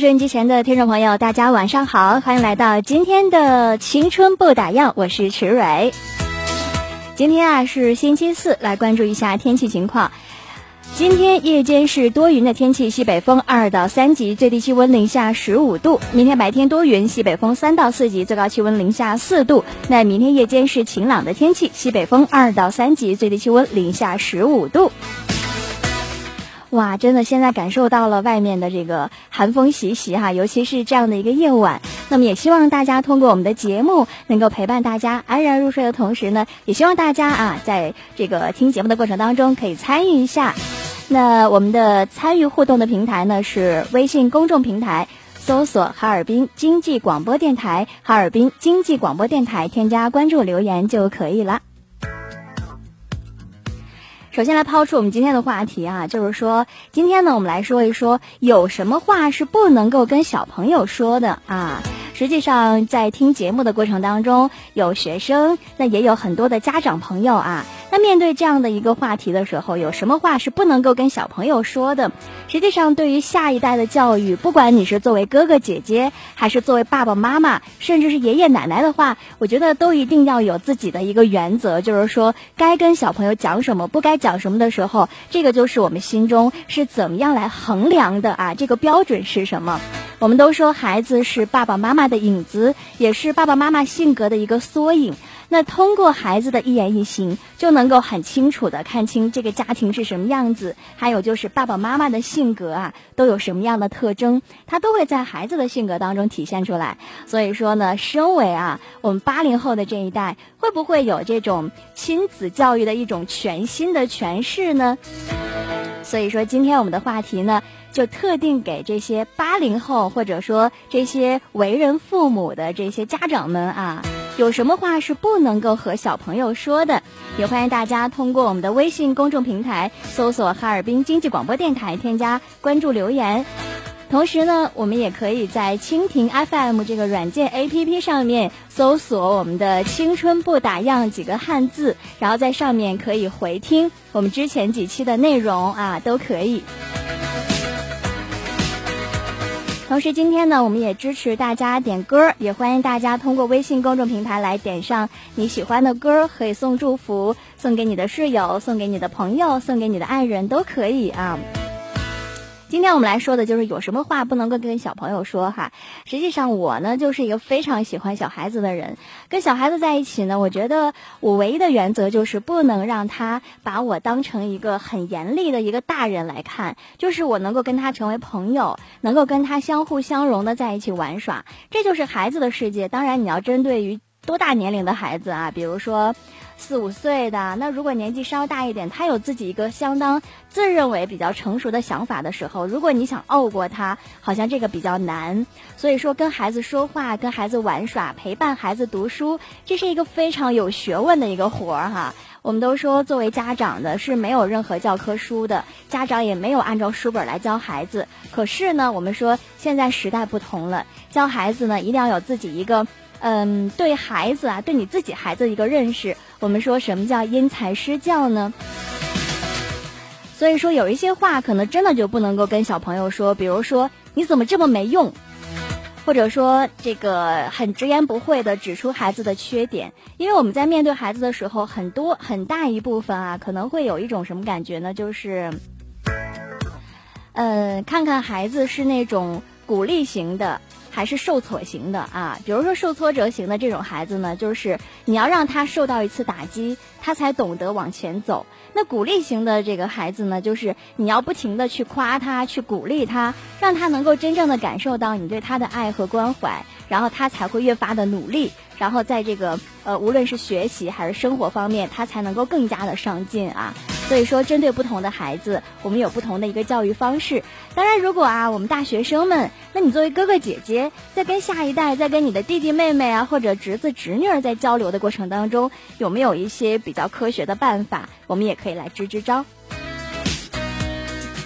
收音机前的听众朋友，大家晚上好，欢迎来到今天的青春不打烊，我是池蕊。今天啊是星期四，来关注一下天气情况。今天夜间是多云的天气，西北风二到三级，最低气温零下十五度。明天白天多云，西北风三到四级，最高气温零下四度。那明天夜间是晴朗的天气，西北风二到三级，最低气温零下十五度。哇，真的，现在感受到了外面的这个寒风习习哈，尤其是这样的一个夜晚。那么也希望大家通过我们的节目，能够陪伴大家安然入睡的同时呢，也希望大家啊，在这个听节目的过程当中可以参与一下。那我们的参与互动的平台呢是微信公众平台，搜索“哈尔滨经济广播电台”，哈尔滨经济广播电台，添加关注留言就可以了。首先来抛出我们今天的话题啊，就是说今天呢，我们来说一说有什么话是不能够跟小朋友说的啊。实际上，在听节目的过程当中，有学生，那也有很多的家长朋友啊。那面对这样的一个话题的时候，有什么话是不能够跟小朋友说的？实际上，对于下一代的教育，不管你是作为哥哥姐姐，还是作为爸爸妈妈，甚至是爷爷奶奶的话，我觉得都一定要有自己的一个原则，就是说该跟小朋友讲什么，不该讲什么的时候，这个就是我们心中是怎么样来衡量的啊？这个标准是什么？我们都说孩子是爸爸妈妈的影子，也是爸爸妈妈性格的一个缩影。那通过孩子的一言一行，就能够很清楚的看清这个家庭是什么样子，还有就是爸爸妈妈的性格啊，都有什么样的特征，他都会在孩子的性格当中体现出来。所以说呢，身为啊我们八零后的这一代，会不会有这种亲子教育的一种全新的诠释呢？所以说，今天我们的话题呢，就特定给这些八零后，或者说这些为人父母的这些家长们啊。有什么话是不能够和小朋友说的？也欢迎大家通过我们的微信公众平台搜索“哈尔滨经济广播电台”，添加关注留言。同时呢，我们也可以在蜻蜓 FM 这个软件 APP 上面搜索我们的“青春不打烊”几个汉字，然后在上面可以回听我们之前几期的内容啊，都可以。同时，今天呢，我们也支持大家点歌，也欢迎大家通过微信公众平台来点上你喜欢的歌，可以送祝福，送给你的室友，送给你的朋友，送给你的爱人，都可以啊。今天我们来说的就是有什么话不能够跟小朋友说哈。实际上我呢就是一个非常喜欢小孩子的人，跟小孩子在一起呢，我觉得我唯一的原则就是不能让他把我当成一个很严厉的一个大人来看，就是我能够跟他成为朋友，能够跟他相互相融的在一起玩耍，这就是孩子的世界。当然你要针对于多大年龄的孩子啊，比如说。四五岁的那，如果年纪稍大一点，他有自己一个相当自认为比较成熟的想法的时候，如果你想拗过他，好像这个比较难。所以说，跟孩子说话、跟孩子玩耍、陪伴孩子读书，这是一个非常有学问的一个活儿哈。我们都说，作为家长的是没有任何教科书的，家长也没有按照书本来教孩子。可是呢，我们说现在时代不同了，教孩子呢一定要有自己一个。嗯，对孩子啊，对你自己孩子一个认识。我们说什么叫因材施教呢？所以说有一些话可能真的就不能够跟小朋友说，比如说你怎么这么没用，或者说这个很直言不讳的指出孩子的缺点，因为我们在面对孩子的时候，很多很大一部分啊，可能会有一种什么感觉呢？就是，呃，看看孩子是那种鼓励型的。还是受挫型的啊，比如说受挫折型的这种孩子呢，就是你要让他受到一次打击，他才懂得往前走。那鼓励型的这个孩子呢，就是你要不停的去夸他，去鼓励他，让他能够真正的感受到你对他的爱和关怀，然后他才会越发的努力，然后在这个呃无论是学习还是生活方面，他才能够更加的上进啊。所以说，针对不同的孩子，我们有不同的一个教育方式。当然，如果啊，我们大学生们，那你作为哥哥姐姐，在跟下一代，在跟你的弟弟妹妹啊，或者侄子侄女儿在交流的过程当中，有没有一些比较科学的办法？我们也可以来支支招。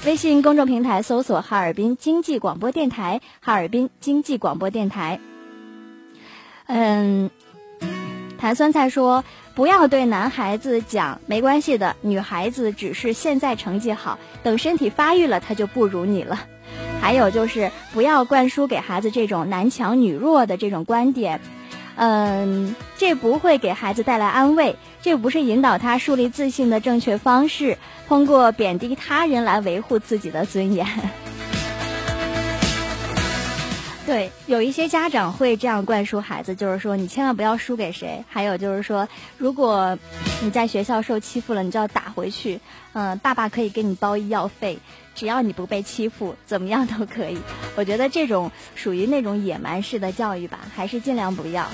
微信公众平台搜索“哈尔滨经济广播电台”，哈尔滨经济广播电台。嗯，谭酸菜说。不要对男孩子讲没关系的，女孩子只是现在成绩好，等身体发育了，她就不如你了。还有就是不要灌输给孩子这种男强女弱的这种观点，嗯，这不会给孩子带来安慰，这不是引导他树立自信的正确方式。通过贬低他人来维护自己的尊严。对，有一些家长会这样灌输孩子，就是说你千万不要输给谁。还有就是说，如果你在学校受欺负了，你就要打回去。嗯，爸爸可以给你包医药费，只要你不被欺负，怎么样都可以。我觉得这种属于那种野蛮式的教育吧，还是尽量不要。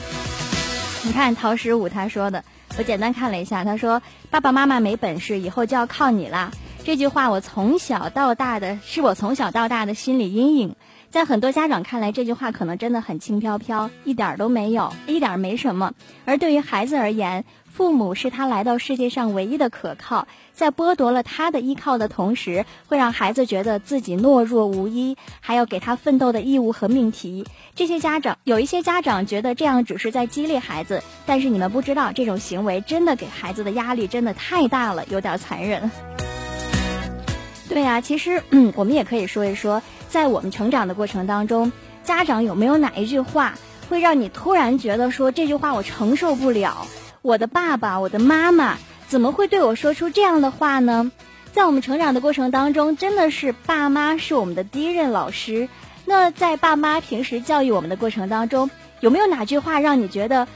你看陶十五他说的，我简单看了一下，他说爸爸妈妈没本事，以后就要靠你啦。这句话我从小到大的是我从小到大的心理阴影。在很多家长看来，这句话可能真的很轻飘飘，一点都没有，一点没什么。而对于孩子而言，父母是他来到世界上唯一的可靠，在剥夺了他的依靠的同时，会让孩子觉得自己懦弱无依，还要给他奋斗的义务和命题。这些家长有一些家长觉得这样只是在激励孩子，但是你们不知道，这种行为真的给孩子的压力真的太大了，有点残忍。对呀，其实嗯我们也可以说一说。在我们成长的过程当中，家长有没有哪一句话会让你突然觉得说这句话我承受不了？我的爸爸，我的妈妈怎么会对我说出这样的话呢？在我们成长的过程当中，真的是爸妈是我们的第一任老师。那在爸妈平时教育我们的过程当中，有没有哪句话让你觉得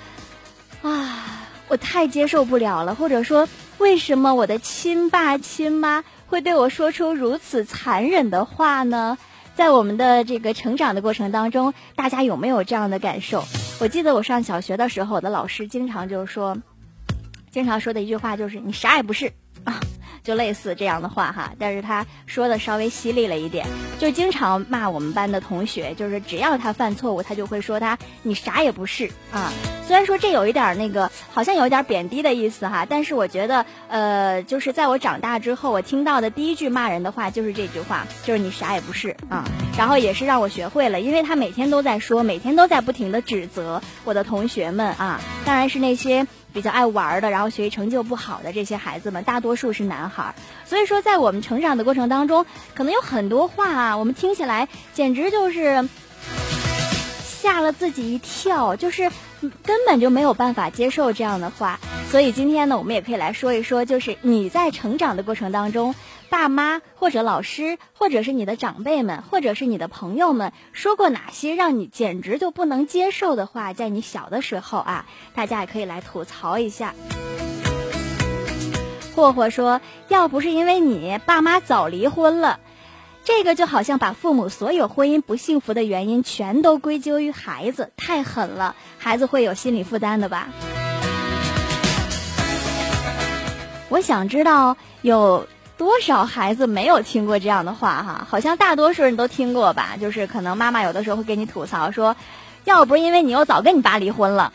啊，我太接受不了了？或者说，为什么我的亲爸亲妈会对我说出如此残忍的话呢？在我们的这个成长的过程当中，大家有没有这样的感受？我记得我上小学的时候，我的老师经常就说，经常说的一句话就是“你啥也不是”。啊。就类似这样的话哈，但是他说的稍微犀利了一点，就经常骂我们班的同学，就是只要他犯错误，他就会说他你啥也不是啊。虽然说这有一点那个，好像有一点贬低的意思哈，但是我觉得呃，就是在我长大之后，我听到的第一句骂人的话就是这句话，就是你啥也不是啊。然后也是让我学会了，因为他每天都在说，每天都在不停的指责我的同学们啊，当然是那些。比较爱玩的，然后学习成就不好的这些孩子们，大多数是男孩。所以说，在我们成长的过程当中，可能有很多话啊，我们听起来简直就是吓了自己一跳，就是根本就没有办法接受这样的话。所以今天呢，我们也可以来说一说，就是你在成长的过程当中。爸妈或者老师，或者是你的长辈们，或者是你的朋友们，说过哪些让你简直就不能接受的话？在你小的时候啊，大家也可以来吐槽一下。霍霍说：“要不是因为你爸妈早离婚了，这个就好像把父母所有婚姻不幸福的原因全都归咎于孩子，太狠了，孩子会有心理负担的吧？”我想知道有。多少孩子没有听过这样的话哈？好像大多数人都听过吧。就是可能妈妈有的时候会给你吐槽说，要不是因为你，我早跟你爸离婚了。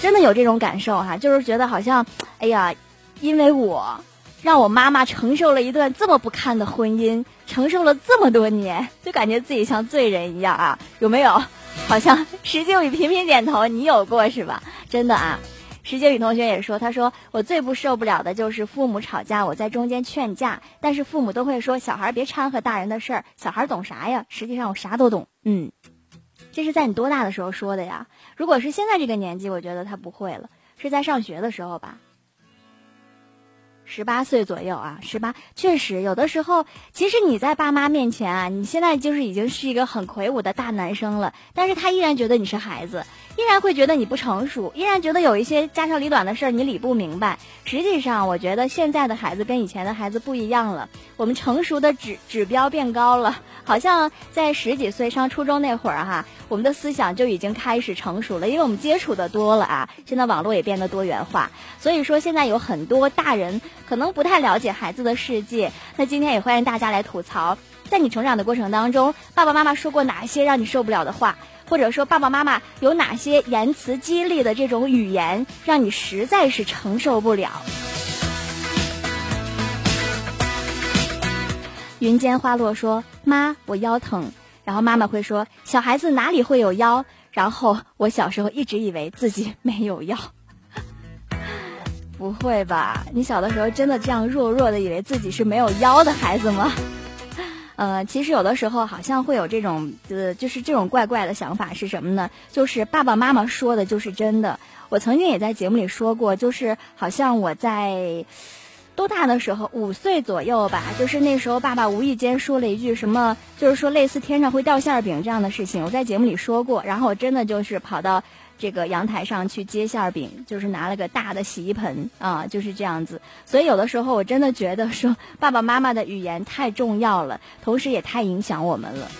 真的有这种感受哈，就是觉得好像，哎呀，因为我让我妈妈承受了一段这么不堪的婚姻，承受了这么多年，就感觉自己像罪人一样啊？有没有？好像石静宇频频点头，你有过是吧？真的啊。石静宇同学也说，他说我最不受不了的就是父母吵架，我在中间劝架，但是父母都会说小孩别掺和大人的事儿，小孩懂啥呀？实际上我啥都懂。嗯，这是在你多大的时候说的呀？如果是现在这个年纪，我觉得他不会了，是在上学的时候吧。十八岁左右啊，十八确实有的时候，其实你在爸妈面前啊，你现在就是已经是一个很魁梧的大男生了，但是他依然觉得你是孩子，依然会觉得你不成熟，依然觉得有一些家长里短的事儿你理不明白。实际上，我觉得现在的孩子跟以前的孩子不一样了，我们成熟的指指标变高了，好像在十几岁上初中那会儿哈，我们的思想就已经开始成熟了，因为我们接触的多了啊，现在网络也变得多元化，所以说现在有很多大人。可能不太了解孩子的世界，那今天也欢迎大家来吐槽，在你成长的过程当中，爸爸妈妈说过哪些让你受不了的话，或者说爸爸妈妈有哪些言辞激励的这种语言，让你实在是承受不了。云间花落说：“妈，我腰疼。”然后妈妈会说：“小孩子哪里会有腰？”然后我小时候一直以为自己没有腰。不会吧？你小的时候真的这样弱弱的以为自己是没有腰的孩子吗？呃，其实有的时候好像会有这种呃，就是这种怪怪的想法是什么呢？就是爸爸妈妈说的就是真的。我曾经也在节目里说过，就是好像我在多大的时候，五岁左右吧，就是那时候爸爸无意间说了一句什么，就是说类似天上会掉馅儿饼这样的事情，我在节目里说过，然后我真的就是跑到。这个阳台上去接馅饼，就是拿了个大的洗衣盆啊，就是这样子。所以有的时候我真的觉得说，爸爸妈妈的语言太重要了，同时也太影响我们了。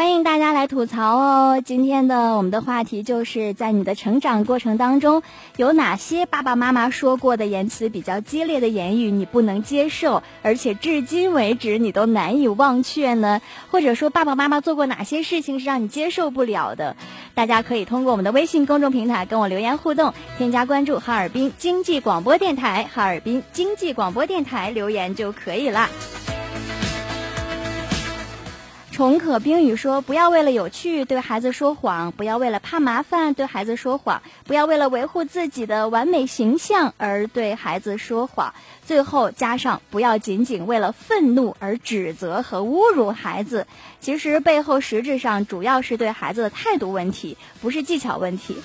欢迎大家来吐槽哦！今天的我们的话题就是在你的成长过程当中，有哪些爸爸妈妈说过的言辞比较激烈的言语你不能接受，而且至今为止你都难以忘却呢？或者说爸爸妈妈做过哪些事情是让你接受不了的？大家可以通过我们的微信公众平台跟我留言互动，添加关注哈尔滨经济广播电台，哈尔滨经济广播电台留言就可以了。孔可冰雨说：“不要为了有趣对孩子说谎，不要为了怕麻烦对孩子说谎，不要为了维护自己的完美形象而对孩子说谎。最后加上不要仅仅为了愤怒而指责和侮辱孩子。其实背后实质上主要是对孩子的态度问题，不是技巧问题。”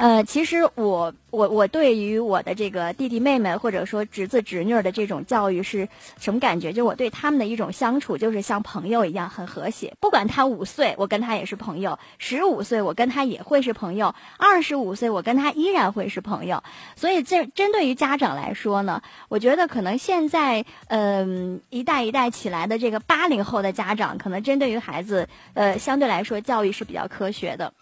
呃，其实我我我对于我的这个弟弟妹妹或者说侄子侄女的这种教育是什么感觉？就我对他们的一种相处，就是像朋友一样很和谐。不管他五岁，我跟他也是朋友；十五岁，我跟他也会是朋友；二十五岁，我跟他依然会是朋友。所以，这针对于家长来说呢，我觉得可能现在嗯一代一代起来的这个八零后的家长，可能针对于孩子呃相对来说教育是比较科学的。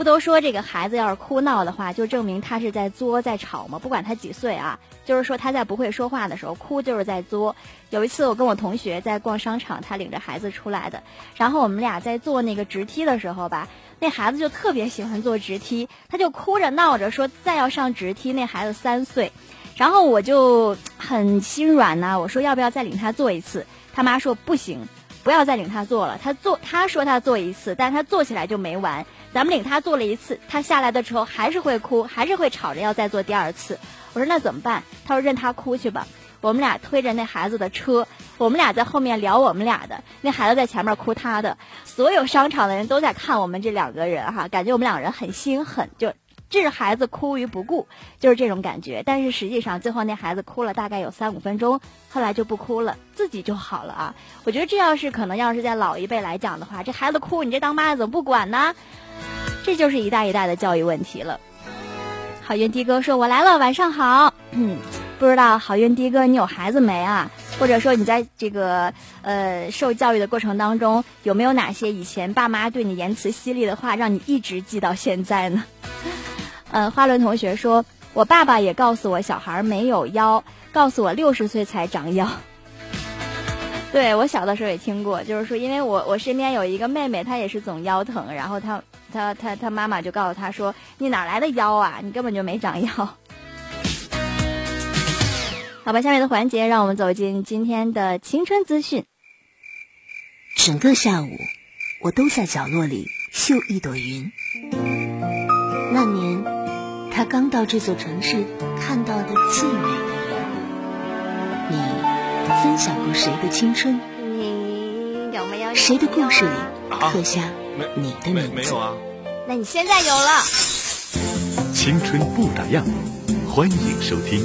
不都说这个孩子要是哭闹的话，就证明他是在作在吵吗？不管他几岁啊，就是说他在不会说话的时候哭就是在作。有一次我跟我同学在逛商场，他领着孩子出来的，然后我们俩在坐那个直梯的时候吧，那孩子就特别喜欢坐直梯，他就哭着闹着说再要上直梯。那孩子三岁，然后我就很心软呐，我说要不要再领他坐一次？他妈说不行，不要再领他坐了。他坐，他说他坐一次，但他坐起来就没完。咱们领他做了一次，他下来的时候还是会哭，还是会吵着要再做第二次。我说那怎么办？他说任他哭去吧。我们俩推着那孩子的车，我们俩在后面聊我们俩的，那孩子在前面哭他的。所有商场的人都在看我们这两个人哈，感觉我们两个人很心狠，就置孩子哭于不顾，就是这种感觉。但是实际上最后那孩子哭了大概有三五分钟，后来就不哭了，自己就好了啊。我觉得这要是可能要是在老一辈来讲的话，这孩子哭，你这当妈的怎么不管呢？这就是一代一代的教育问题了。好运的哥说：“我来了，晚上好。”不知道好运的哥你有孩子没啊？或者说你在这个呃受教育的过程当中，有没有哪些以前爸妈对你言辞犀利的话，让你一直记到现在呢？呃，花轮同学说：“我爸爸也告诉我，小孩没有腰，告诉我六十岁才长腰。” 对我小的时候也听过，就是说，因为我我身边有一个妹妹，她也是总腰疼，然后她她她她妈妈就告诉她说：“你哪来的腰啊？你根本就没长腰。”好吧，下面的环节让我们走进今天的青春资讯。整个下午，我都在角落里绣一朵云。那年，他刚到这座城市看到的最美。分享过谁的青春？你有没有？谁的故事里刻下你的名字？没有啊。那你现在有了。青春不打烊，欢迎收听。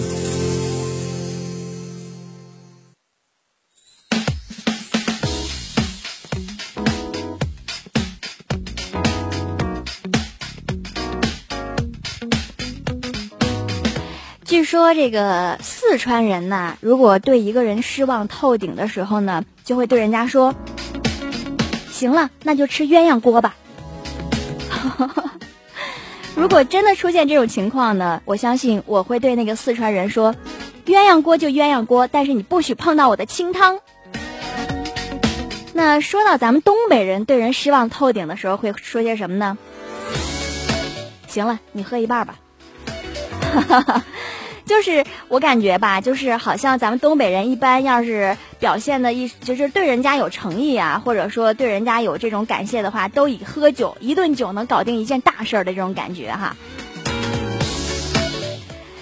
说这个四川人呐，如果对一个人失望透顶的时候呢，就会对人家说：“行了，那就吃鸳鸯锅吧。”如果真的出现这种情况呢，我相信我会对那个四川人说：“鸳鸯锅就鸳鸯锅，但是你不许碰到我的清汤。”那说到咱们东北人对人失望透顶的时候会说些什么呢？行了，你喝一半吧。就是我感觉吧，就是好像咱们东北人一般要是表现的一，就是对人家有诚意啊，或者说对人家有这种感谢的话，都以喝酒一顿酒能搞定一件大事儿的这种感觉哈。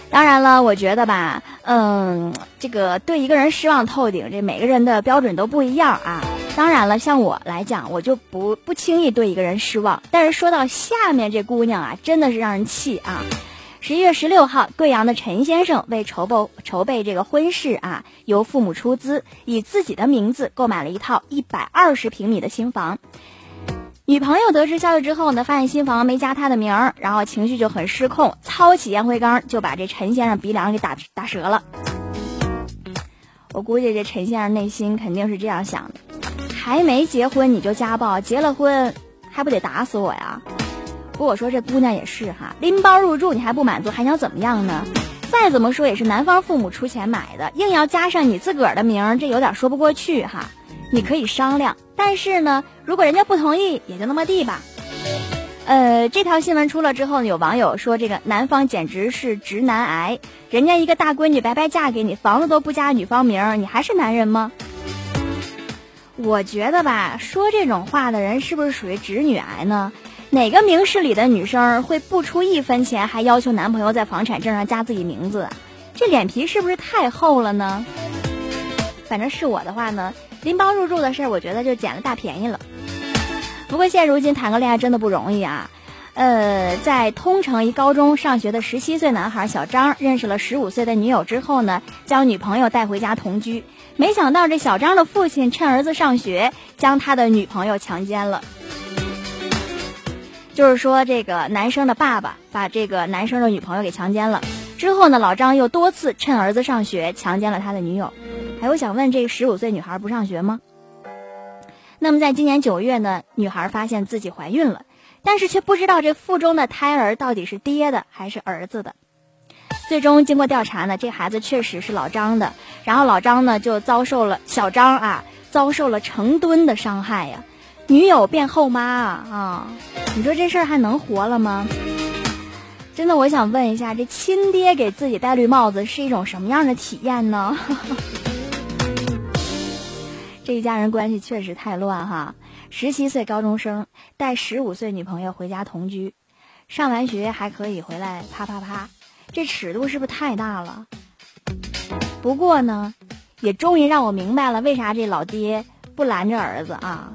当然了，我觉得吧，嗯，这个对一个人失望透顶，这每个人的标准都不一样啊。当然了，像我来讲，我就不不轻易对一个人失望。但是说到下面这姑娘啊，真的是让人气啊。十一月十六号，贵阳的陈先生为筹备筹备这个婚事啊，由父母出资，以自己的名字购买了一套一百二十平米的新房。女朋友得知消息之后呢，发现新房没加他的名儿，然后情绪就很失控，操起烟灰缸就把这陈先生鼻梁给打打折了。我估计这陈先生内心肯定是这样想的：还没结婚你就家暴，结了婚还不得打死我呀？不过我说这姑娘也是哈，拎包入住你还不满足，还想怎么样呢？再怎么说也是男方父母出钱买的，硬要加上你自个儿的名儿，这有点说不过去哈。你可以商量，但是呢，如果人家不同意，也就那么地吧。呃，这条新闻出了之后，有网友说这个男方简直是直男癌，人家一个大闺女白白嫁给你，房子都不加女方名儿，你还是男人吗？我觉得吧，说这种话的人是不是属于直女癌呢？哪个明事理的女生会不出一分钱还要求男朋友在房产证上加自己名字？这脸皮是不是太厚了呢？反正是我的话呢，拎包入住的事儿，我觉得就捡了大便宜了。不过现如今谈个恋爱真的不容易啊。呃，在通城一高中上学的十七岁男孩小张认识了十五岁的女友之后呢，将女朋友带回家同居。没想到这小张的父亲趁儿子上学，将他的女朋友强奸了。就是说，这个男生的爸爸把这个男生的女朋友给强奸了之后呢，老张又多次趁儿子上学强奸了他的女友。还有想问，这十五岁女孩不上学吗？那么在今年九月呢，女孩发现自己怀孕了，但是却不知道这腹中的胎儿到底是爹的还是儿子的。最终经过调查呢，这孩子确实是老张的。然后老张呢就遭受了小张啊遭受了成吨的伤害呀。女友变后妈啊！你说这事儿还能活了吗？真的，我想问一下，这亲爹给自己戴绿帽子是一种什么样的体验呢？这一家人关系确实太乱哈！十七岁高中生带十五岁女朋友回家同居，上完学还可以回来啪啪啪，这尺度是不是太大了？不过呢，也终于让我明白了为啥这老爹不拦着儿子啊！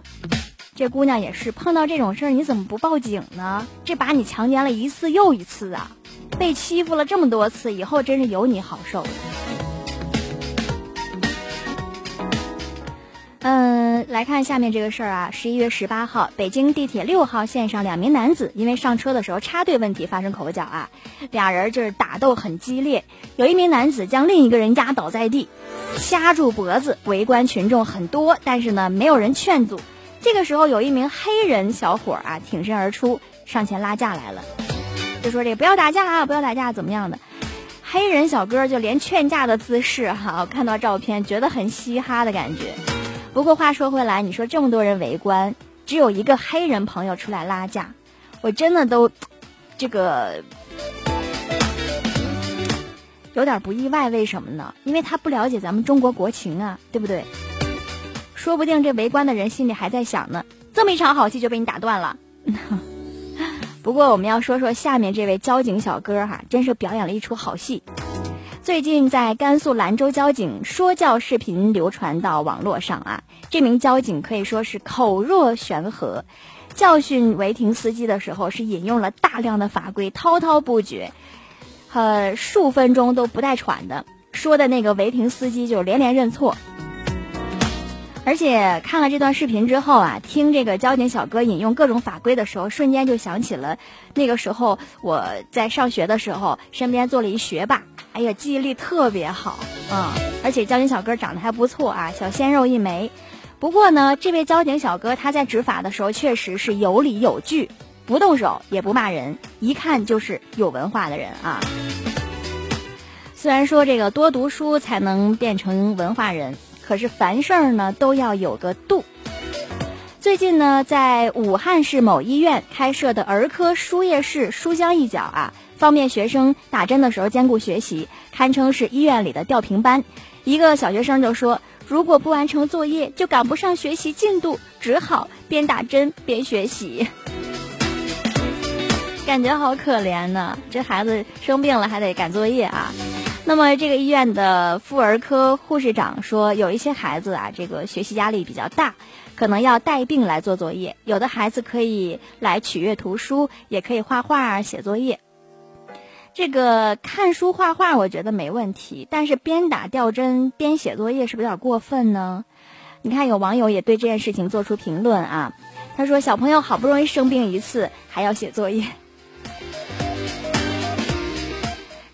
这姑娘也是碰到这种事儿，你怎么不报警呢？这把你强奸了一次又一次啊，被欺负了这么多次，以后真是有你好受的。嗯，来看下面这个事儿啊，十一月十八号，北京地铁六号线上两名男子因为上车的时候插队问题发生口角啊，俩人就是打斗很激烈，有一名男子将另一个人压倒在地，掐住脖子，围观群众很多，但是呢，没有人劝阻。这个时候，有一名黑人小伙啊挺身而出，上前拉架来了，就说：“这不要打架啊，不要打架，怎么样的？”黑人小哥就连劝架的姿势哈，看到照片觉得很嘻哈的感觉。不过话说回来，你说这么多人围观，只有一个黑人朋友出来拉架，我真的都这个有点不意外，为什么呢？因为他不了解咱们中国国情啊，对不对？说不定这围观的人心里还在想呢，这么一场好戏就被你打断了。不过我们要说说下面这位交警小哥哈，真是表演了一出好戏。最近在甘肃兰州交警说教视频流传到网络上啊，这名交警可以说是口若悬河，教训违停司机的时候是引用了大量的法规，滔滔不绝。呃，数分钟都不带喘的，说的那个违停司机就连连认错。而且看了这段视频之后啊，听这个交警小哥引用各种法规的时候，瞬间就想起了那个时候我在上学的时候，身边坐了一学霸，哎呀，记忆力特别好啊！而且交警小哥长得还不错啊，小鲜肉一枚。不过呢，这位交警小哥他在执法的时候确实是有理有据。不动手也不骂人，一看就是有文化的人啊。虽然说这个多读书才能变成文化人，可是凡事儿呢都要有个度。最近呢，在武汉市某医院开设的儿科输液室书香一角啊，方便学生打针的时候兼顾学习，堪称是医院里的吊瓶班。一个小学生就说：“如果不完成作业，就赶不上学习进度，只好边打针边学习。”感觉好可怜呢，这孩子生病了还得赶作业啊。那么这个医院的妇儿科护士长说，有一些孩子啊，这个学习压力比较大，可能要带病来做作业。有的孩子可以来取阅图书，也可以画画写作业。这个看书画画我觉得没问题，但是边打吊针边写作业是不是有点过分呢？你看有网友也对这件事情做出评论啊，他说小朋友好不容易生病一次，还要写作业。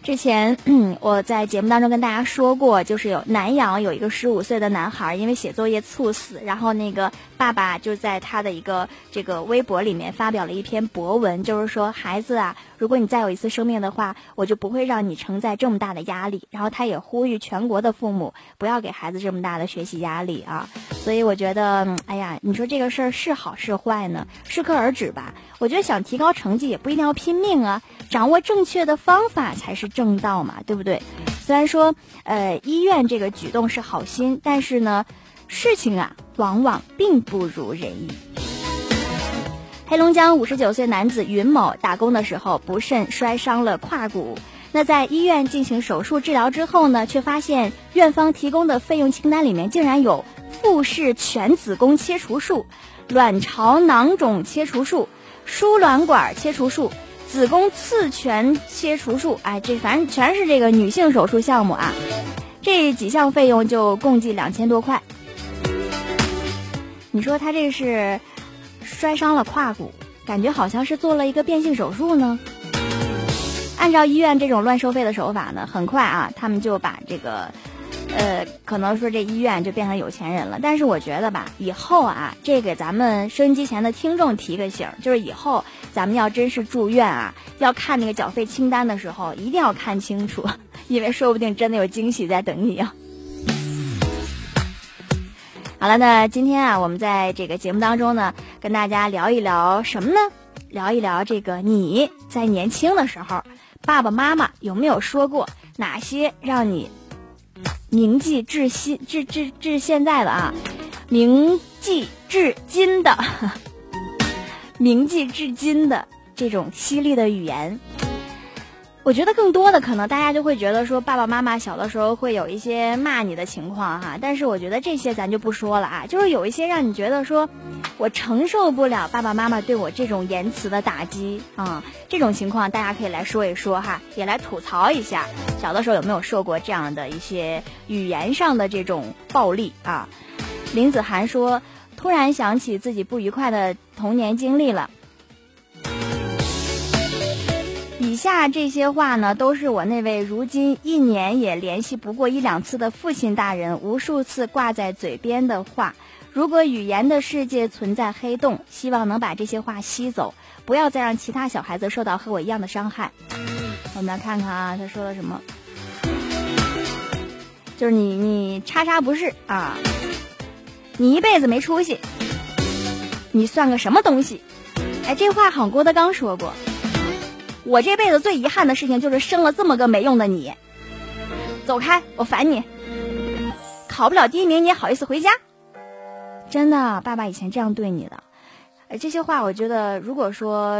之前 我在节目当中跟大家说过，就是有南阳有一个十五岁的男孩，因为写作业猝死，然后那个爸爸就在他的一个这个微博里面发表了一篇博文，就是说孩子啊，如果你再有一次生病的话，我就不会让你承载这么大的压力。然后他也呼吁全国的父母不要给孩子这么大的学习压力啊。所以我觉得，哎呀，你说这个事儿是好是坏呢？适可而止吧。我觉得想提高成绩也不一定要拼命啊，掌握正确的方法才是正道嘛，对不对？虽然说，呃，医院这个举动是好心，但是呢，事情啊，往往并不如人意。黑龙江五十九岁男子云某打工的时候不慎摔伤了胯骨，那在医院进行手术治疗之后呢，却发现院方提供的费用清单里面竟然有腹式全子宫切除术、卵巢囊肿切除术。输卵管切除术、子宫刺全切除术，哎，这反正全是这个女性手术项目啊。这几项费用就共计两千多块。你说他这是摔伤了胯骨，感觉好像是做了一个变性手术呢。按照医院这种乱收费的手法呢，很快啊，他们就把这个。呃，可能说这医院就变成有钱人了，但是我觉得吧，以后啊，这给咱们收音机前的听众提个醒，就是以后咱们要真是住院啊，要看那个缴费清单的时候，一定要看清楚，因为说不定真的有惊喜在等你啊。好了，那今天啊，我们在这个节目当中呢，跟大家聊一聊什么呢？聊一聊这个你在年轻的时候，爸爸妈妈有没有说过哪些让你。铭记至今，至至至现在的啊，铭记至今的，铭记至今的这种犀利的语言。我觉得更多的可能，大家就会觉得说，爸爸妈妈小的时候会有一些骂你的情况哈。但是我觉得这些咱就不说了啊，就是有一些让你觉得说，我承受不了爸爸妈妈对我这种言辞的打击啊。这种情况大家可以来说一说哈，也来吐槽一下，小的时候有没有受过这样的一些语言上的这种暴力啊？林子涵说，突然想起自己不愉快的童年经历了。以下这些话呢，都是我那位如今一年也联系不过一两次的父亲大人无数次挂在嘴边的话。如果语言的世界存在黑洞，希望能把这些话吸走，不要再让其他小孩子受到和我一样的伤害。我们来看看啊，他说了什么？就是你，你叉叉不是啊？你一辈子没出息，你算个什么东西？哎，这话好像郭德纲说过。我这辈子最遗憾的事情就是生了这么个没用的你。走开，我烦你。考不了第一名，你也好意思回家？真的，爸爸以前这样对你的。这些话，我觉得，如果说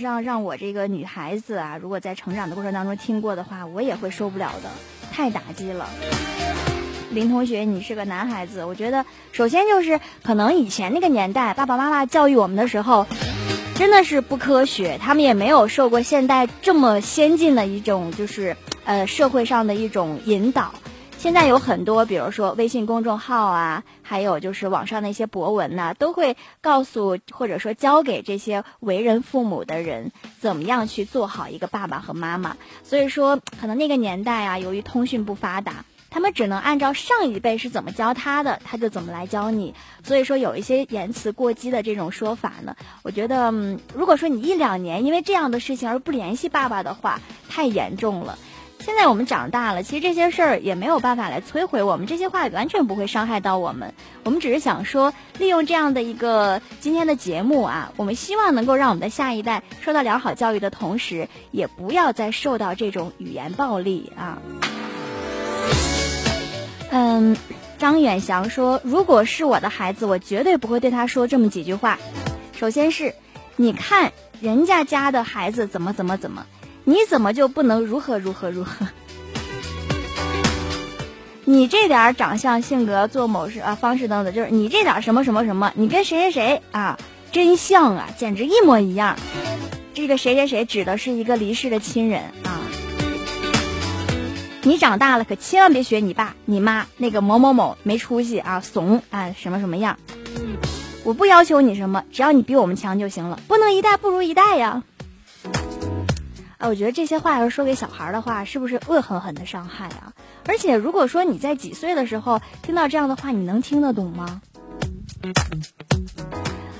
让让我这个女孩子啊，如果在成长的过程当中听过的话，我也会受不了的，太打击了。林同学，你是个男孩子，我觉得首先就是可能以前那个年代，爸爸妈妈教育我们的时候，真的是不科学，他们也没有受过现代这么先进的一种就是呃社会上的一种引导。现在有很多，比如说微信公众号啊，还有就是网上的一些博文呐，都会告诉或者说教给这些为人父母的人，怎么样去做好一个爸爸和妈妈。所以说，可能那个年代啊，由于通讯不发达。他们只能按照上一辈是怎么教他的，他就怎么来教你。所以说有一些言辞过激的这种说法呢，我觉得，如果说你一两年因为这样的事情而不联系爸爸的话，太严重了。现在我们长大了，其实这些事儿也没有办法来摧毁我们，这些话完全不会伤害到我们。我们只是想说，利用这样的一个今天的节目啊，我们希望能够让我们的下一代受到良好教育的同时，也不要再受到这种语言暴力啊。嗯，张远祥说：“如果是我的孩子，我绝对不会对他说这么几句话。首先是，你看人家家的孩子怎么怎么怎么，你怎么就不能如何如何如何？你这点长相、性格、做某事啊方式等等，就是你这点什么什么什么，你跟谁谁谁啊，真像啊，简直一模一样。这个谁谁谁指的是一个离世的亲人啊。”你长大了可千万别学你爸你妈那个某某某没出息啊怂啊什么什么样，我不要求你什么，只要你比我们强就行了，不能一代不如一代呀。啊，我觉得这些话要是说给小孩的话，是不是恶狠狠的伤害啊？而且如果说你在几岁的时候听到这样的话，你能听得懂吗？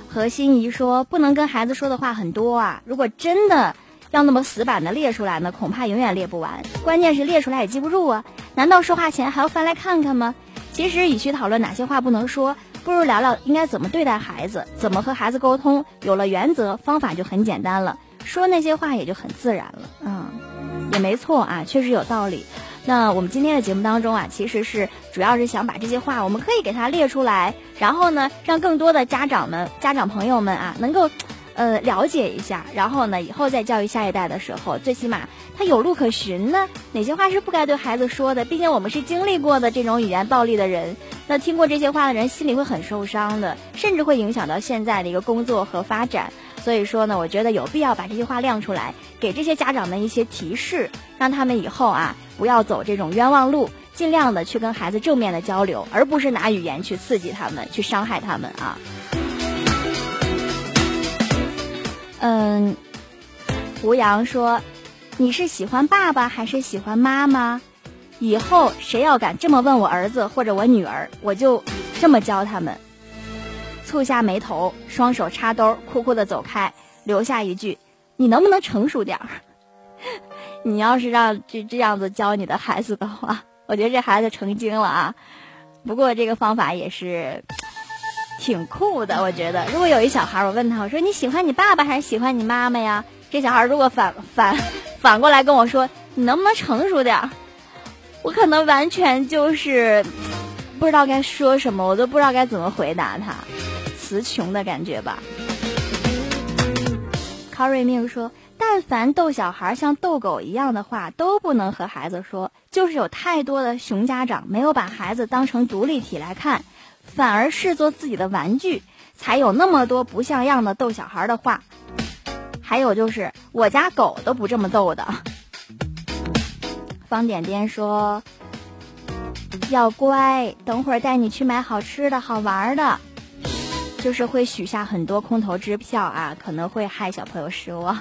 何心怡说，不能跟孩子说的话很多啊，如果真的。要那么死板的列出来呢，恐怕永远列不完。关键是列出来也记不住啊！难道说话前还要翻来看看吗？其实，与其讨论哪些话不能说，不如聊聊应该怎么对待孩子，怎么和孩子沟通。有了原则，方法就很简单了，说那些话也就很自然了。嗯，也没错啊，确实有道理。那我们今天的节目当中啊，其实是主要是想把这些话，我们可以给他列出来，然后呢，让更多的家长们、家长朋友们啊，能够。呃，了解一下，然后呢，以后在教育下一代的时候，最起码他有路可循呢。哪些话是不该对孩子说的？毕竟我们是经历过的这种语言暴力的人，那听过这些话的人心里会很受伤的，甚至会影响到现在的一个工作和发展。所以说呢，我觉得有必要把这些话亮出来，给这些家长们一些提示，让他们以后啊不要走这种冤枉路，尽量的去跟孩子正面的交流，而不是拿语言去刺激他们，去伤害他们啊。嗯，胡杨说：“你是喜欢爸爸还是喜欢妈妈？以后谁要敢这么问我儿子或者我女儿，我就这么教他们。”蹙下眉头，双手插兜，酷酷的走开，留下一句：“你能不能成熟点儿？” 你要是让这这样子教你的孩子的话，我觉得这孩子成精了啊。不过这个方法也是。挺酷的，我觉得。如果有一小孩，我问他，我说你喜欢你爸爸还是喜欢你妈妈呀？这小孩如果反反反过来跟我说，你能不能成熟点？我可能完全就是不知道该说什么，我都不知道该怎么回答他，词穷的感觉吧。康瑞命说，但凡逗小孩像逗狗一样的话，都不能和孩子说，就是有太多的熊家长没有把孩子当成独立体来看。反而视作自己的玩具，才有那么多不像样的逗小孩的话。还有就是，我家狗都不这么逗的。方点点说：“要乖，等会儿带你去买好吃的好玩的。”就是会许下很多空头支票啊，可能会害小朋友失望。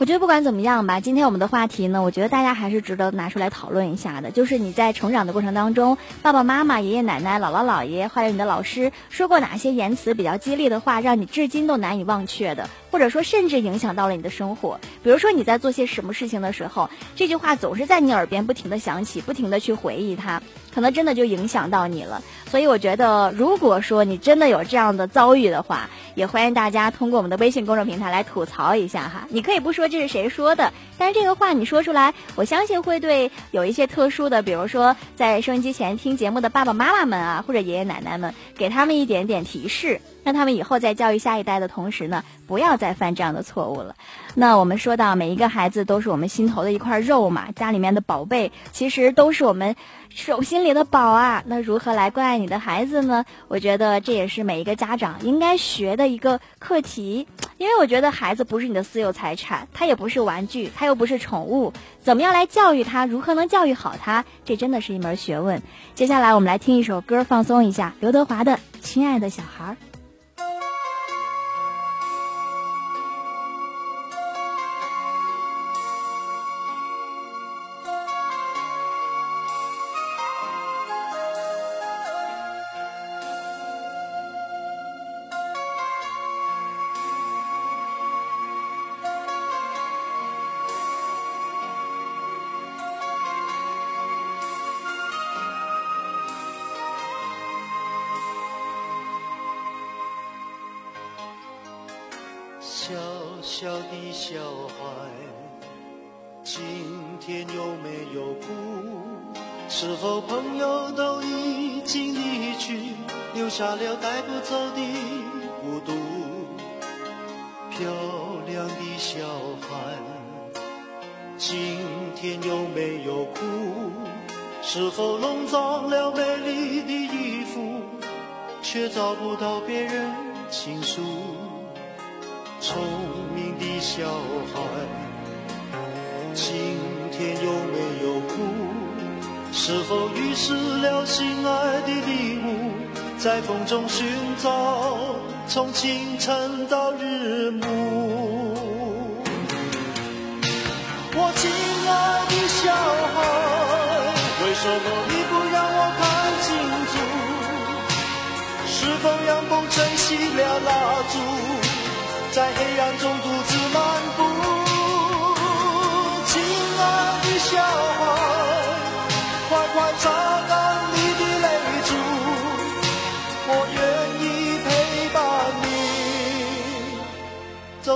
我觉得不管怎么样吧，今天我们的话题呢，我觉得大家还是值得拿出来讨论一下的。就是你在成长的过程当中，爸爸妈妈、爷爷奶奶、姥姥姥爷，还有你的老师，说过哪些言辞比较激励的话，让你至今都难以忘却的？或者说甚至影响到了你的生活。比如说你在做些什么事情的时候，这句话总是在你耳边不停的响起，不停的去回忆它，可能真的就影响到你了。所以我觉得，如果说你真的有这样的遭遇的话，也欢迎大家通过我们的微信公众平台来吐槽一下哈。你可以不说这是谁说的，但是这个话你说出来，我相信会对有一些特殊的，比如说在收音机前听节目的爸爸妈妈们啊，或者爷爷奶奶们，给他们一点点提示。让他们以后在教育下一代的同时呢，不要再犯这样的错误了。那我们说到每一个孩子都是我们心头的一块肉嘛，家里面的宝贝其实都是我们手心里的宝啊。那如何来关爱你的孩子呢？我觉得这也是每一个家长应该学的一个课题。因为我觉得孩子不是你的私有财产，他也不是玩具，他又不是宠物，怎么样来教育他？如何能教育好他？这真的是一门学问。接下来我们来听一首歌，放松一下，刘德华的《亲爱的小孩》。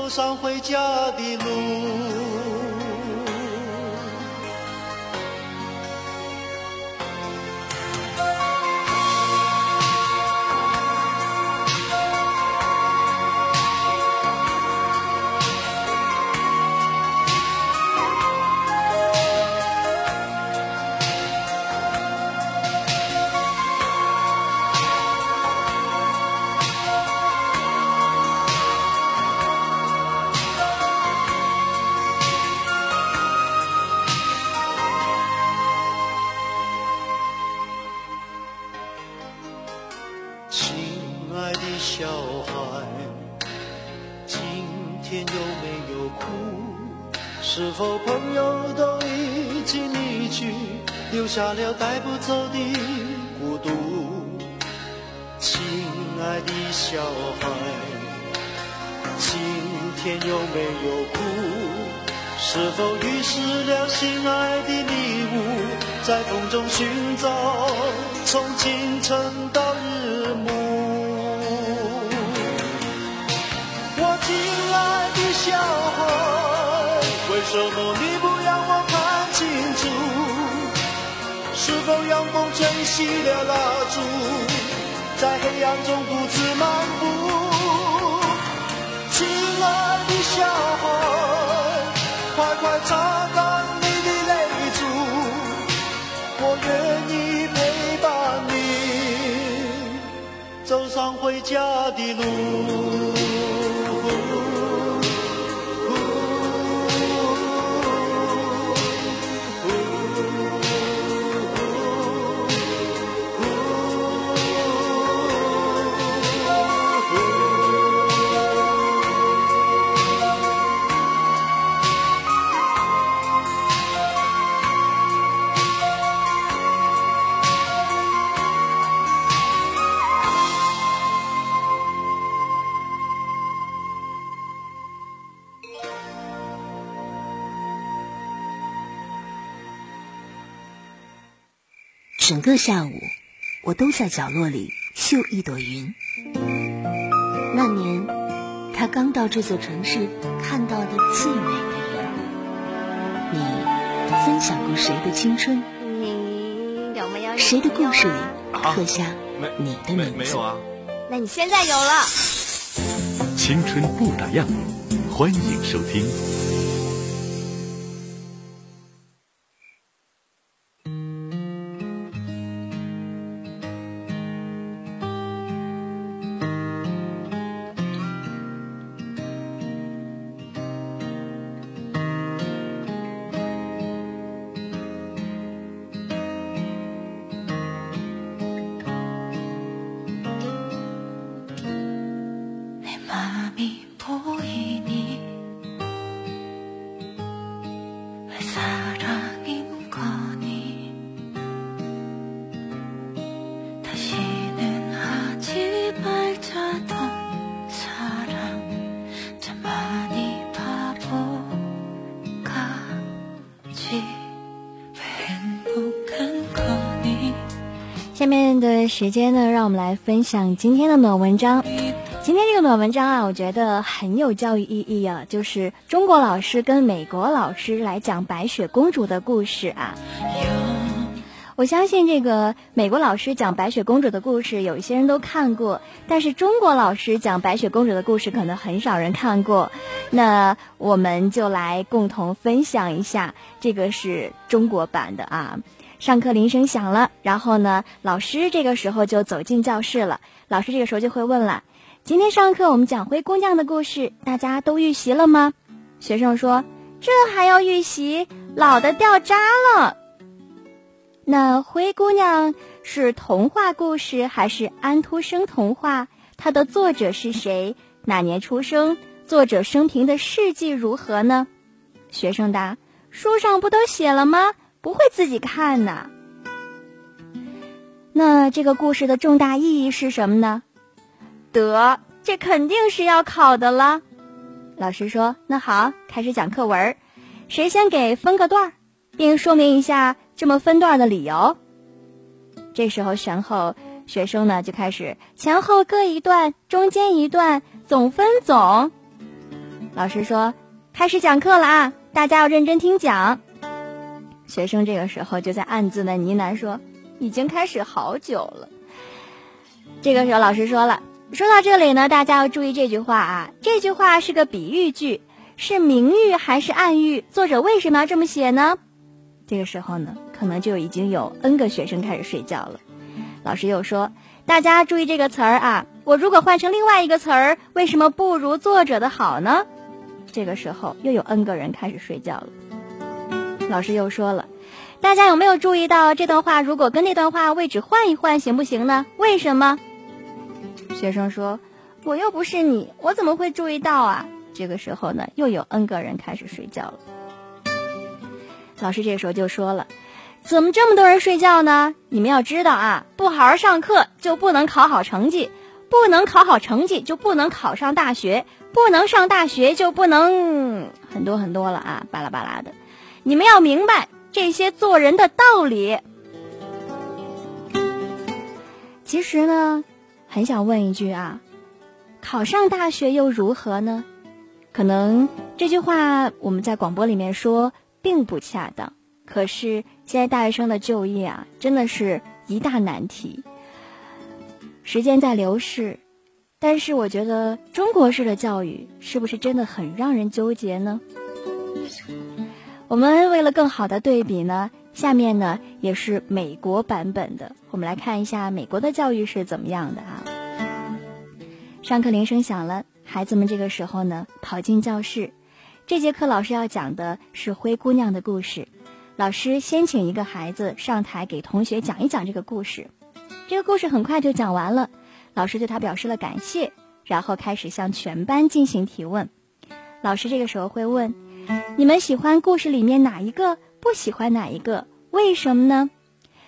走上回家的路。下了带不走的孤独，亲爱的小孩，今天有没有哭？是否遗失了心爱的礼物？在风中寻找，从清晨到日暮。我亲爱的小孩，为什么你吹熄了蜡烛，在黑暗中独自漫步？亲爱的小孩，快快擦干你的泪珠，我愿意陪伴你走上回家的路。整个下午，我都在角落里绣一朵云。那年，他刚到这座城市，看到的最美的云。你分享过谁的青春？你有没有？谁的故事里刻下你的名字？没有啊。那你现在有了。青春不打烊，欢迎收听。时间呢，让我们来分享今天的暖文章。今天这个暖文章啊，我觉得很有教育意义啊，就是中国老师跟美国老师来讲白雪公主的故事啊。我相信这个美国老师讲白雪公主的故事，有一些人都看过，但是中国老师讲白雪公主的故事，可能很少人看过。那我们就来共同分享一下，这个是中国版的啊。上课铃声响了，然后呢，老师这个时候就走进教室了。老师这个时候就会问了：“今天上课我们讲灰姑娘的故事，大家都预习了吗？”学生说：“这还要预习？老的掉渣了。”那灰姑娘是童话故事还是安徒生童话？它的作者是谁？哪年出生？作者生平的事迹如何呢？学生答：“书上不都写了吗？”不会自己看呢。那这个故事的重大意义是什么呢？得，这肯定是要考的了。老师说：“那好，开始讲课文。谁先给分个段儿，并说明一下这么分段的理由？”这时候，选后学生呢就开始前后各一段，中间一段，总分总。老师说：“开始讲课了啊，大家要认真听讲。”学生这个时候就在暗自的呢喃说：“已经开始好久了。”这个时候老师说了：“说到这里呢，大家要注意这句话啊，这句话是个比喻句，是明喻还是暗喻？作者为什么要这么写呢？”这个时候呢，可能就已经有 N 个学生开始睡觉了。老师又说：“大家注意这个词儿啊，我如果换成另外一个词儿，为什么不如作者的好呢？”这个时候又有 N 个人开始睡觉了。老师又说了，大家有没有注意到这段话？如果跟那段话位置换一换，行不行呢？为什么？学生说：“我又不是你，我怎么会注意到啊？”这个时候呢，又有 N 个人开始睡觉了。老师这时候就说了：“怎么这么多人睡觉呢？你们要知道啊，不好好上课就不能考好成绩，不能考好成绩就不能考上大学，不能上大学就不能很多很多了啊，巴拉巴拉的。”你们要明白这些做人的道理。其实呢，很想问一句啊，考上大学又如何呢？可能这句话我们在广播里面说并不恰当。可是现在大学生的就业啊，真的是一大难题。时间在流逝，但是我觉得中国式的教育是不是真的很让人纠结呢？我们为了更好的对比呢，下面呢也是美国版本的，我们来看一下美国的教育是怎么样的啊。上课铃声响了，孩子们这个时候呢跑进教室。这节课老师要讲的是灰姑娘的故事。老师先请一个孩子上台给同学讲一讲这个故事。这个故事很快就讲完了，老师对他表示了感谢，然后开始向全班进行提问。老师这个时候会问。你们喜欢故事里面哪一个？不喜欢哪一个？为什么呢？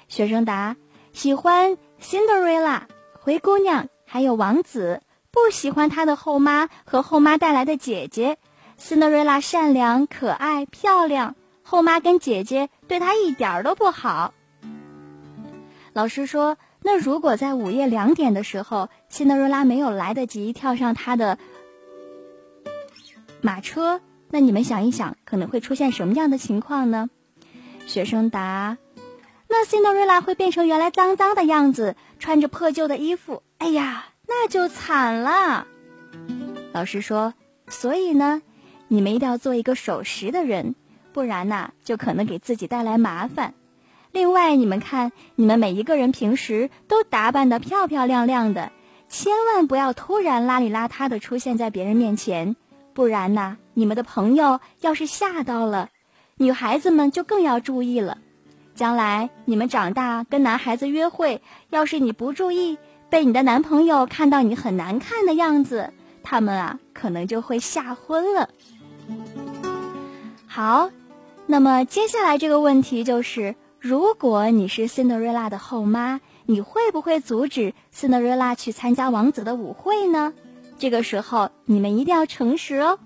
学生答：喜欢 Cinderella 灰姑娘，还有王子；不喜欢他的后妈和后妈带来的姐姐。Cinderella 善良、可爱、漂亮，后妈跟姐姐对她一点都不好。老师说：“那如果在午夜两点的时候，辛德瑞拉没有来得及跳上他的马车，那你们想一想，可能会出现什么样的情况呢？”学生答：“那辛德瑞拉会变成原来脏脏的样子，穿着破旧的衣服。哎呀，那就惨了。”老师说：“所以呢，你们一定要做一个守时的人，不然呐，就可能给自己带来麻烦。”另外，你们看，你们每一个人平时都打扮的漂漂亮亮的，千万不要突然邋里邋遢的出现在别人面前，不然呢，你们的朋友要是吓到了，女孩子们就更要注意了。将来你们长大跟男孩子约会，要是你不注意，被你的男朋友看到你很难看的样子，他们啊可能就会吓昏了。好，那么接下来这个问题就是。如果你是辛德瑞拉的后妈，你会不会阻止辛德瑞拉去参加王子的舞会呢？这个时候你们一定要诚实哦。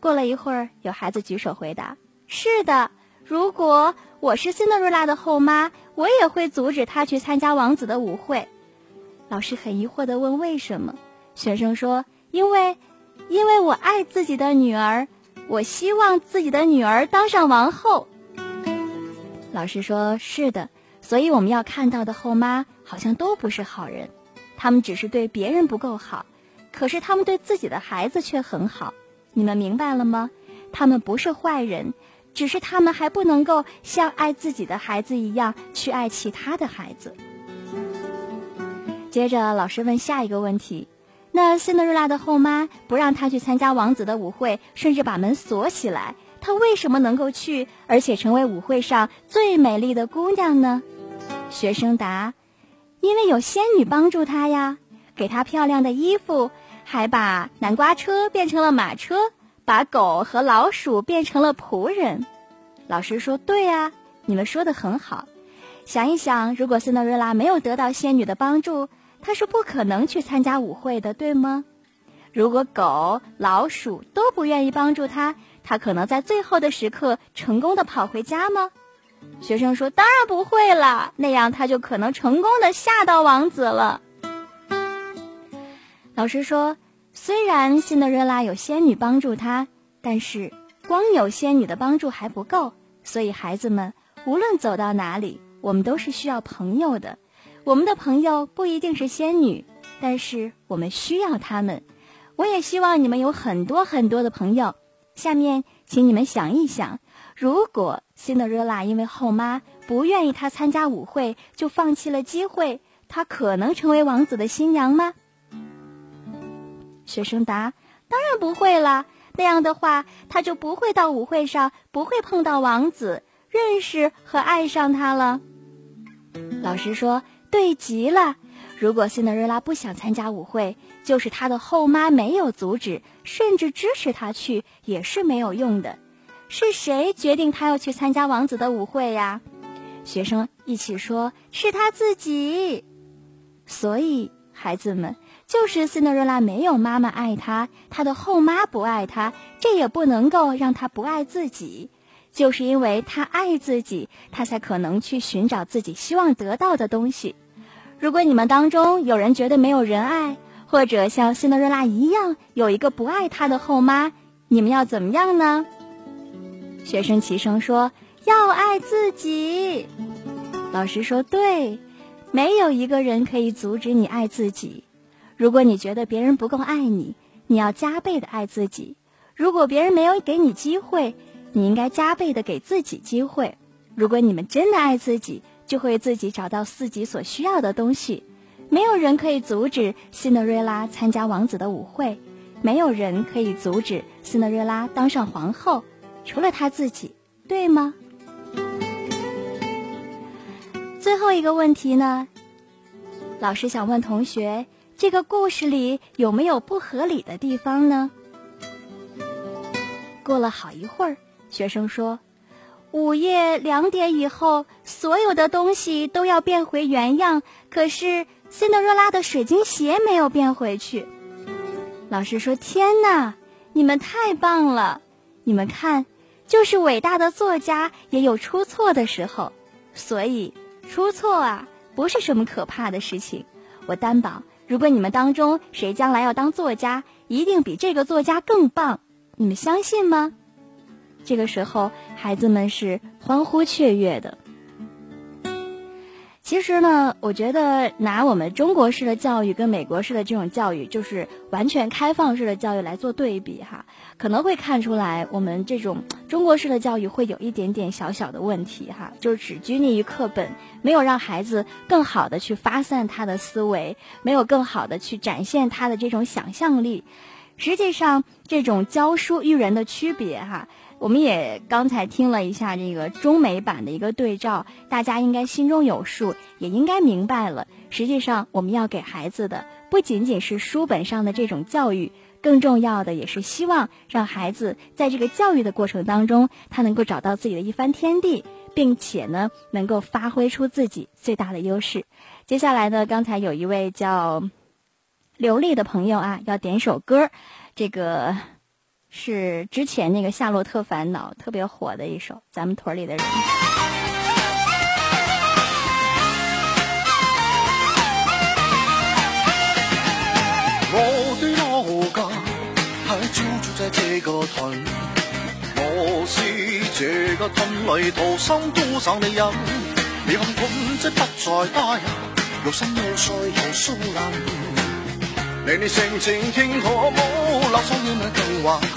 过了一会儿，有孩子举手回答：“是的，如果我是辛德瑞拉的后妈，我也会阻止她去参加王子的舞会。”老师很疑惑的问：“为什么？”学生说：“因为，因为我爱自己的女儿，我希望自己的女儿当上王后。”老师说：“是的，所以我们要看到的后妈好像都不是好人，他们只是对别人不够好，可是他们对自己的孩子却很好。你们明白了吗？他们不是坏人，只是他们还不能够像爱自己的孩子一样去爱其他的孩子。”接着，老师问下一个问题：“那辛德瑞拉的后妈不让他去参加王子的舞会，甚至把门锁起来。”她为什么能够去，而且成为舞会上最美丽的姑娘呢？学生答：因为有仙女帮助她呀，给她漂亮的衣服，还把南瓜车变成了马车，把狗和老鼠变成了仆人。老师说：对呀，你们说的很好。想一想，如果辛德瑞拉没有得到仙女的帮助，她是不可能去参加舞会的，对吗？如果狗、老鼠都不愿意帮助她，她可能在最后的时刻成功的跑回家吗？学生说：“当然不会了，那样她就可能成功的吓到王子了。”老师说：“虽然辛德瑞拉有仙女帮助他，但是光有仙女的帮助还不够。所以孩子们，无论走到哪里，我们都是需要朋友的。我们的朋友不一定是仙女，但是我们需要他们。我也希望你们有很多很多的朋友。”下面，请你们想一想，如果辛德瑞拉因为后妈不愿意她参加舞会，就放弃了机会，她可能成为王子的新娘吗？学生答：当然不会了。那样的话，她就不会到舞会上，不会碰到王子，认识和爱上他了。老师说：对极了。如果辛德瑞拉不想参加舞会，就是她的后妈没有阻止，甚至支持她去，也是没有用的。是谁决定她要去参加王子的舞会呀？学生一起说：“是她自己。”所以，孩子们，就是辛德瑞拉没有妈妈爱她，她的后妈不爱她，这也不能够让她不爱自己。就是因为她爱自己，她才可能去寻找自己希望得到的东西。如果你们当中有人觉得没有人爱，或者像辛德瑞拉一样有一个不爱他的后妈，你们要怎么样呢？学生齐声说：“要爱自己。”老师说：“对，没有一个人可以阻止你爱自己。如果你觉得别人不够爱你，你要加倍的爱自己；如果别人没有给你机会，你应该加倍的给自己机会。如果你们真的爱自己。”就会自己找到自己所需要的东西，没有人可以阻止辛德瑞拉参加王子的舞会，没有人可以阻止辛德瑞拉当上皇后，除了他自己，对吗？最后一个问题呢？老师想问同学，这个故事里有没有不合理的地方呢？过了好一会儿，学生说。午夜两点以后，所有的东西都要变回原样。可是辛德瑞拉的水晶鞋没有变回去。老师说：“天哪，你们太棒了！你们看，就是伟大的作家也有出错的时候。所以出错啊，不是什么可怕的事情。我担保，如果你们当中谁将来要当作家，一定比这个作家更棒。你们相信吗？这个时候，孩子们是欢呼雀跃的。其实呢，我觉得拿我们中国式的教育跟美国式的这种教育，就是完全开放式的教育来做对比哈，可能会看出来我们这种中国式的教育会有一点点小小的问题哈，就是只拘泥于课本，没有让孩子更好的去发散他的思维，没有更好的去展现他的这种想象力。实际上，这种教书育人的区别哈。我们也刚才听了一下这个中美版的一个对照，大家应该心中有数，也应该明白了。实际上，我们要给孩子的不仅仅是书本上的这种教育，更重要的也是希望让孩子在这个教育的过程当中，他能够找到自己的一番天地，并且呢，能够发挥出自己最大的优势。接下来呢，刚才有一位叫刘丽的朋友啊，要点首歌，这个。是之前那个《夏洛特烦恼》特别火的一首，《咱们屯里的人》。我的老家还就住在这个屯，我是这个屯里土生土长的人，你看屯子不再大呀，又深又碎又疏冷。你你性情听可冇，垃圾要咪更话佢。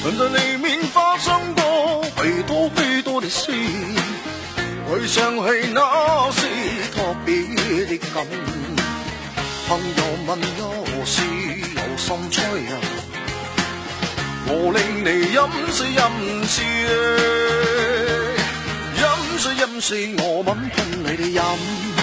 屯在里面发生过许多许多的事，回想起那是特别的感。朋友问有事有心吹啊，我令你饮水饮水。音，是，我吻喷你哋饮。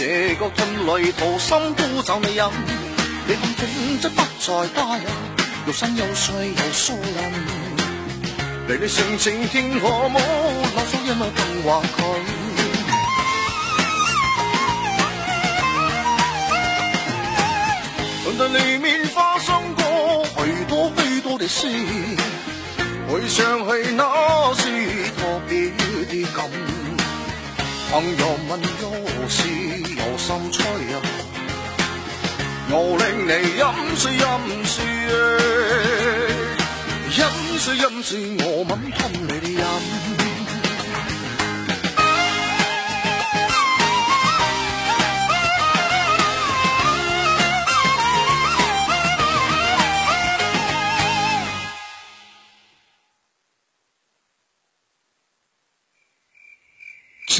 这个屯里土生土长的人，你看屯子不再大呀，又深又碎又疏人。你你性情天可冇，老少爷咪更话佢。屯在里面发生过许多许多的事，回想起那是特别的感。朋友问又是有心吹啊，我令你饮水饮水，饮水饮水，我吻喷你的饮。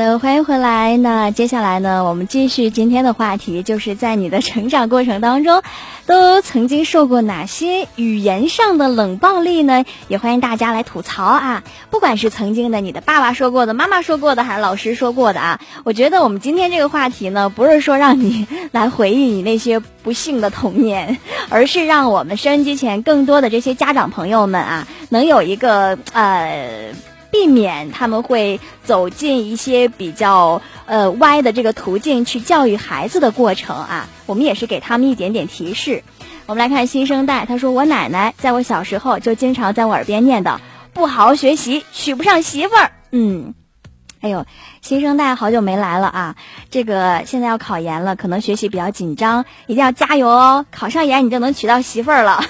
的，欢迎回来。那接下来呢，我们继续今天的话题，就是在你的成长过程当中，都曾经受过哪些语言上的冷暴力呢？也欢迎大家来吐槽啊！不管是曾经的你的爸爸说过的、妈妈说过的，还是老师说过的啊，我觉得我们今天这个话题呢，不是说让你来回忆你那些不幸的童年，而是让我们收音机前更多的这些家长朋友们啊，能有一个呃。避免他们会走进一些比较呃歪的这个途径去教育孩子的过程啊，我们也是给他们一点点提示。我们来看新生代，他说：“我奶奶在我小时候就经常在我耳边念叨，不好好学习，娶不上媳妇儿。嗯，哎呦，新生代好久没来了啊！这个现在要考研了，可能学习比较紧张，一定要加油哦！考上研，你就能娶到媳妇儿了。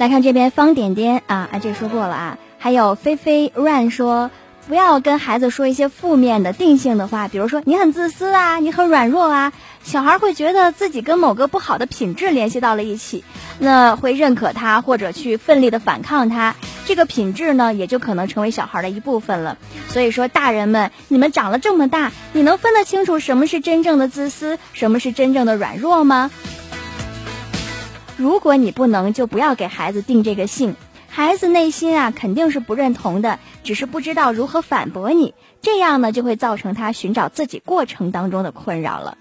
来看这边方点点啊，啊，这说过了啊。还有菲菲 run 说，不要跟孩子说一些负面的定性的话，比如说你很自私啊，你很软弱啊，小孩会觉得自己跟某个不好的品质联系到了一起，那会认可他或者去奋力的反抗他，这个品质呢也就可能成为小孩的一部分了。所以说，大人们，你们长了这么大，你能分得清楚什么是真正的自私，什么是真正的软弱吗？如果你不能，就不要给孩子定这个性。孩子内心啊肯定是不认同的，只是不知道如何反驳你，这样呢就会造成他寻找自己过程当中的困扰了。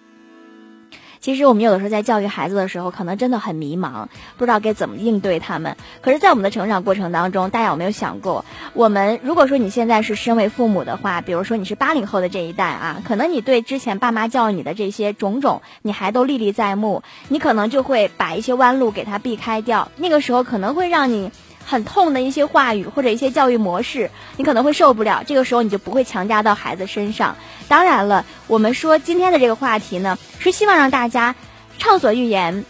其实我们有的时候在教育孩子的时候，可能真的很迷茫，不知道该怎么应对他们。可是，在我们的成长过程当中，大家有没有想过，我们如果说你现在是身为父母的话，比如说你是八零后的这一代啊，可能你对之前爸妈教育你的这些种种，你还都历历在目，你可能就会把一些弯路给他避开掉。那个时候可能会让你。很痛的一些话语或者一些教育模式，你可能会受不了。这个时候你就不会强加到孩子身上。当然了，我们说今天的这个话题呢，是希望让大家畅所欲言，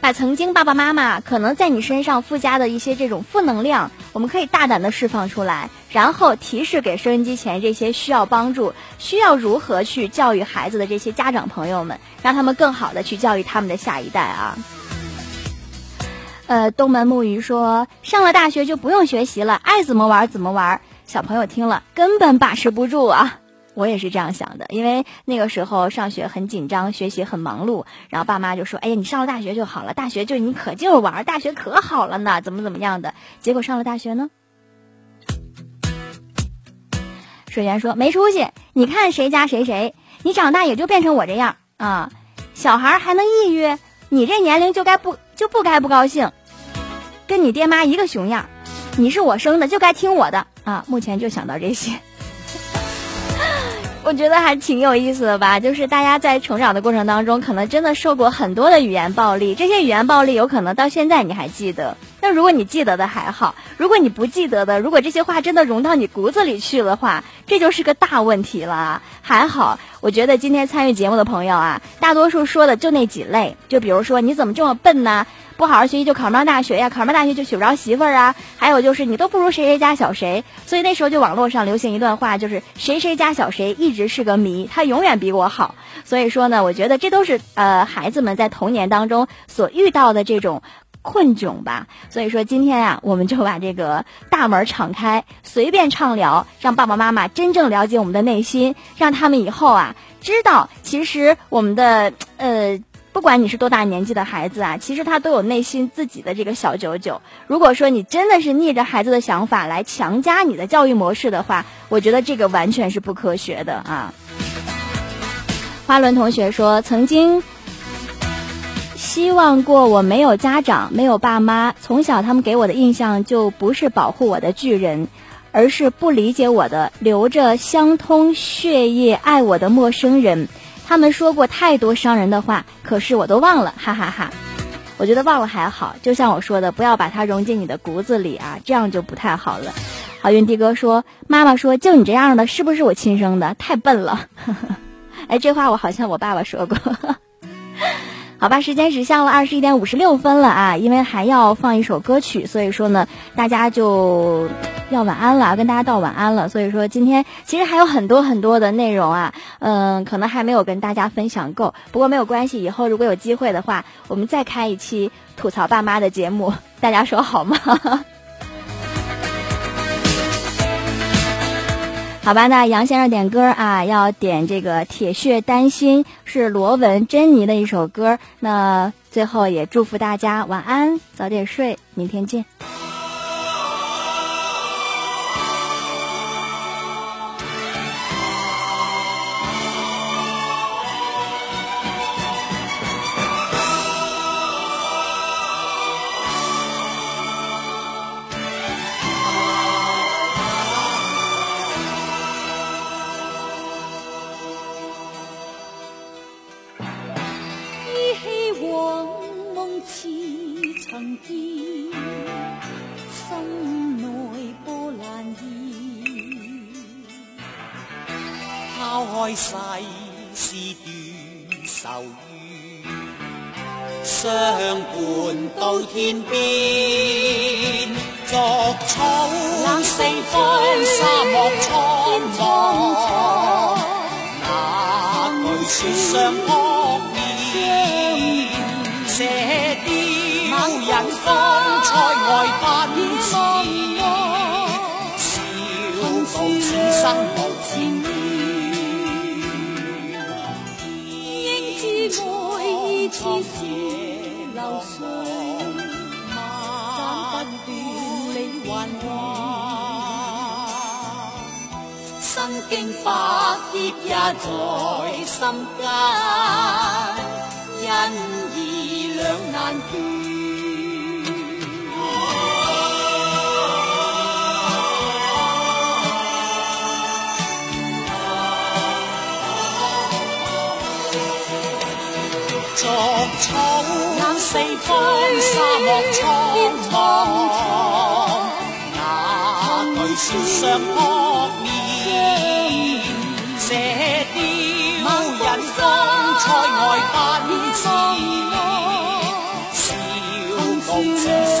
把曾经爸爸妈妈可能在你身上附加的一些这种负能量，我们可以大胆的释放出来，然后提示给收音机前这些需要帮助、需要如何去教育孩子的这些家长朋友们，让他们更好的去教育他们的下一代啊。呃，东门木鱼说，上了大学就不用学习了，爱怎么玩？怎么玩。小朋友听了根本把持不住啊！我也是这样想的，因为那个时候上学很紧张，学习很忙碌，然后爸妈就说：“哎呀，你上了大学就好了，大学就你可劲儿玩，大学可好了呢，怎么怎么样的。”结果上了大学呢，水源说没出息。你看谁家谁谁，你长大也就变成我这样啊！小孩还能抑郁，你这年龄就该不。就不该不高兴，跟你爹妈一个熊样，你是我生的就该听我的啊！目前就想到这些，我觉得还挺有意思的吧。就是大家在成长的过程当中，可能真的受过很多的语言暴力，这些语言暴力有可能到现在你还记得。那如果你记得的还好，如果你不记得的，如果这些话真的融到你骨子里去的话，这就是个大问题了。还好，我觉得今天参与节目的朋友啊，大多数说的就那几类，就比如说你怎么这么笨呢？不好好学习就考不上大学呀？考不上大学就娶不着媳妇儿啊？还有就是你都不如谁谁家小谁，所以那时候就网络上流行一段话，就是谁谁家小谁一直是个谜，他永远比我好。所以说呢，我觉得这都是呃孩子们在童年当中所遇到的这种。困窘吧，所以说今天啊，我们就把这个大门敞开，随便畅聊，让爸爸妈妈真正了解我们的内心，让他们以后啊知道，其实我们的呃，不管你是多大年纪的孩子啊，其实他都有内心自己的这个小九九。如果说你真的是逆着孩子的想法来强加你的教育模式的话，我觉得这个完全是不科学的啊。花轮同学说，曾经。希望过我没有家长，没有爸妈，从小他们给我的印象就不是保护我的巨人，而是不理解我的、流着相通血液爱我的陌生人。他们说过太多伤人的话，可是我都忘了，哈哈哈。我觉得忘了还好，就像我说的，不要把它融进你的骨子里啊，这样就不太好了。好运的哥说：“妈妈说，就你这样的，是不是我亲生的？太笨了。”哎，这话我好像我爸爸说过。好吧，时间指向了二十一点五十六分了啊！因为还要放一首歌曲，所以说呢，大家就要晚安了，跟大家道晚安了。所以说今天其实还有很多很多的内容啊，嗯，可能还没有跟大家分享够。不过没有关系，以后如果有机会的话，我们再开一期吐槽爸妈的节目，大家说好吗？好吧，那杨先生点歌啊，要点这个《铁血丹心》，是罗文珍妮的一首歌。那最后也祝福大家晚安，早点睡，明天见。身边还望。身经百劫也在心间，恩义两难断。作。方，沙漠苍茫。雪霜扑面，射雕人方塞外奔驰，笑傲此生